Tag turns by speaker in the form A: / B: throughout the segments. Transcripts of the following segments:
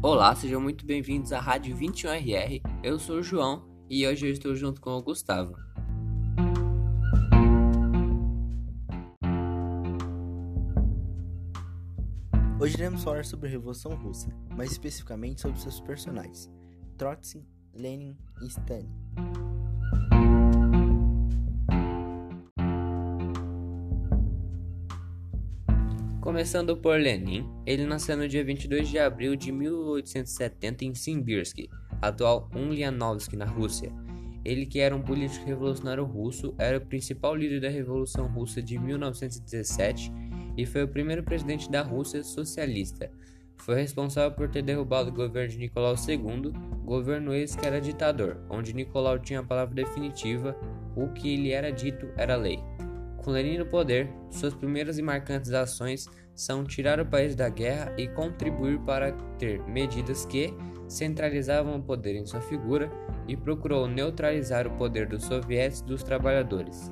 A: Olá, sejam muito bem-vindos à Rádio 21RR. Eu sou o João e hoje eu estou junto com o Gustavo.
B: Hoje iremos falar sobre a Revolução Russa, mais especificamente sobre seus personagens, Trotsky, Lenin e Stalin.
A: Começando por Lenin, ele nasceu no dia 22 de abril de 1870 em Simbirsk, atual Ulyanovsk, na Rússia. Ele, que era um político revolucionário russo, era o principal líder da Revolução Russa de 1917 e foi o primeiro presidente da Rússia socialista. Foi responsável por ter derrubado o governo de Nicolau II, governo esse que era ditador, onde Nicolau tinha a palavra definitiva, o que lhe era dito era lei. Com Lenin no poder, suas primeiras e marcantes ações são tirar o país da guerra e contribuir para ter medidas que centralizavam o poder em sua figura e procurou neutralizar o poder dos soviéticos e dos trabalhadores.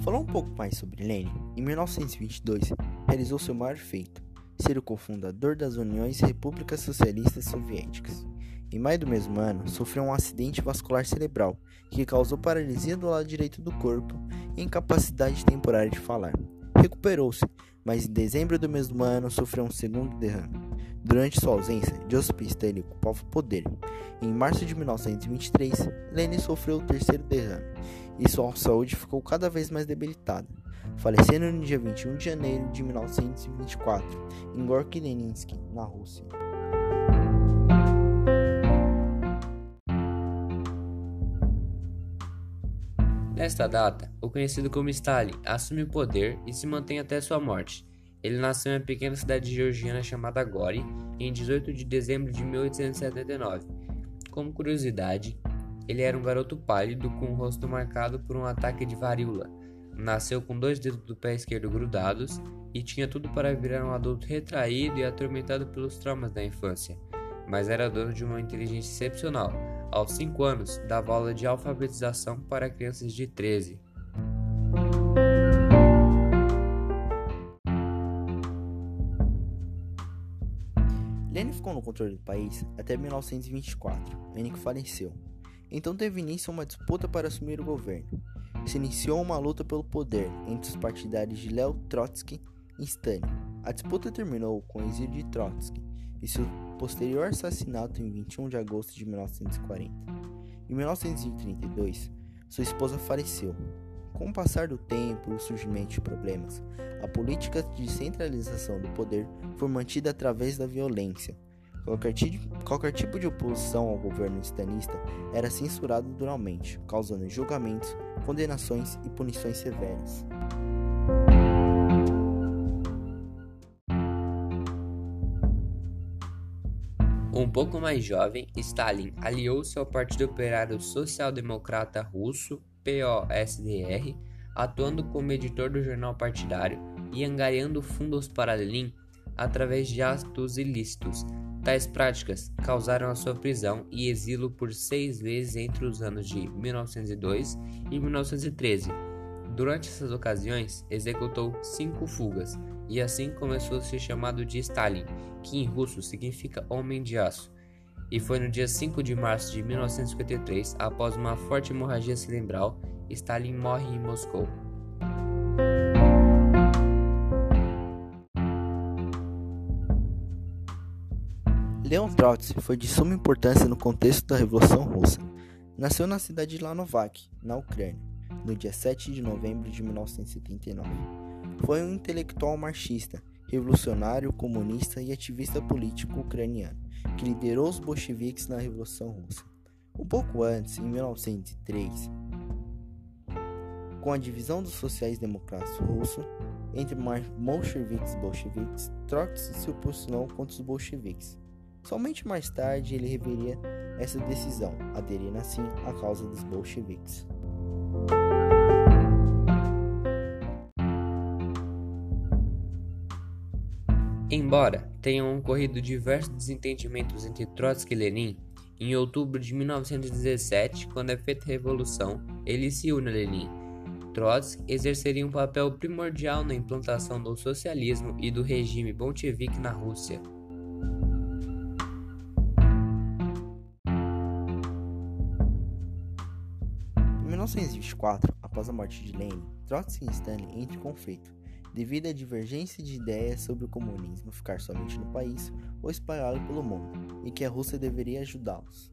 B: Falando um pouco mais sobre Lenin, em 1922 realizou seu maior feito, ser o cofundador das Uniões Repúblicas Socialistas Soviéticas. Em maio do mesmo ano, sofreu um acidente vascular cerebral que causou paralisia do lado direito do corpo e incapacidade temporária de falar. Recuperou-se, mas em dezembro do mesmo ano sofreu um segundo derrame. Durante sua ausência, Joseph Stalin ocupava o poder. Em março de 1923, Lenin sofreu o terceiro derrame e sua saúde ficou cada vez mais debilitada, falecendo no dia 21 de janeiro de 1924 em Gorky Leninsky, na Rússia.
A: Nesta data, o conhecido como Stalin assume o poder e se mantém até sua morte. Ele nasceu em uma pequena cidade georgiana chamada Gori em 18 de dezembro de 1879. Como curiosidade, ele era um garoto pálido com o rosto marcado por um ataque de varíola. Nasceu com dois dedos do pé esquerdo grudados e tinha tudo para virar um adulto retraído e atormentado pelos traumas da infância, mas era dono de uma inteligência excepcional aos 5 anos, dava aula de alfabetização para crianças de 13.
B: Lenin ficou no controle do país até 1924, ano que faleceu. Então teve início uma disputa para assumir o governo. Se iniciou uma luta pelo poder entre os partidários de Leo Trotsky e Stalin. A disputa terminou com o exílio de Trotsky, e seu posterior assassinato em 21 de agosto de 1940. Em 1932, sua esposa faleceu. Com o passar do tempo e o surgimento de problemas, a política de centralização do poder foi mantida através da violência. Qualquer, qualquer tipo de oposição ao governo estanista era censurado duramente, causando julgamentos, condenações e punições severas.
A: Um pouco mais jovem, Stalin aliou-se ao Partido Operário Social Democrata Russo, POSDR, atuando como editor do jornal partidário e angariando fundos para Lenin através de atos ilícitos. Tais práticas causaram a sua prisão e exílio por seis vezes entre os anos de 1902 e 1913. Durante essas ocasiões, executou cinco fugas, e assim começou a ser chamado de Stalin, que em russo significa homem de aço. E foi no dia 5 de março de 1953, após uma forte hemorragia cerebral, Stalin morre em Moscou.
B: Leon Trotsky foi de suma importância no contexto da Revolução Russa. Nasceu na cidade de Lanovac, na Ucrânia, no dia 7 de novembro de 1979. Foi um intelectual marxista, revolucionário, comunista e ativista político ucraniano, que liderou os bolcheviques na Revolução Russa. Um pouco antes, em 1903, com a divisão dos sociais-democratas russos entre bolcheviques e bolcheviques, Trotsky se posicionou contra os bolcheviques. Somente mais tarde ele reveria essa decisão, aderindo assim à causa dos bolcheviques.
A: Embora tenham ocorrido diversos desentendimentos entre Trotsky e Lenin, em outubro de 1917, quando é feita a Revolução, ele se une a Lenin. Trotsky exerceria um papel primordial na implantação do socialismo e do regime bolchevique na Rússia.
B: Em 1924, após a morte de Lenin, Trotsky e Stalin entram em conflito, devido à divergência de ideias sobre o comunismo ficar somente no país ou espalhado pelo mundo, e que a Rússia deveria ajudá-los.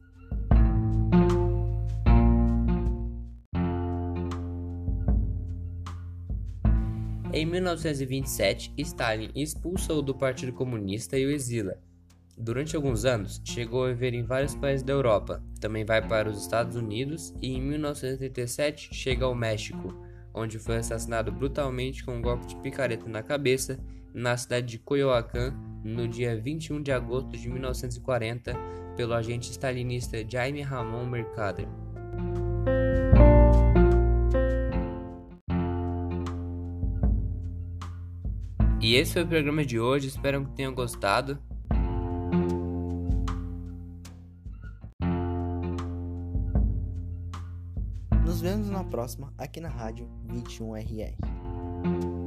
A: Em 1927, Stalin expulsa-o do Partido Comunista e o exila. Durante alguns anos, chegou a viver em vários países da Europa, também vai para os Estados Unidos e em 1987 chega ao México, onde foi assassinado brutalmente com um golpe de picareta na cabeça na cidade de Coyoacán no dia 21 de agosto de 1940 pelo agente stalinista Jaime Ramon Mercader. E esse foi o programa de hoje, espero que tenham gostado.
B: Nos vemos na próxima aqui na Rádio 21RR.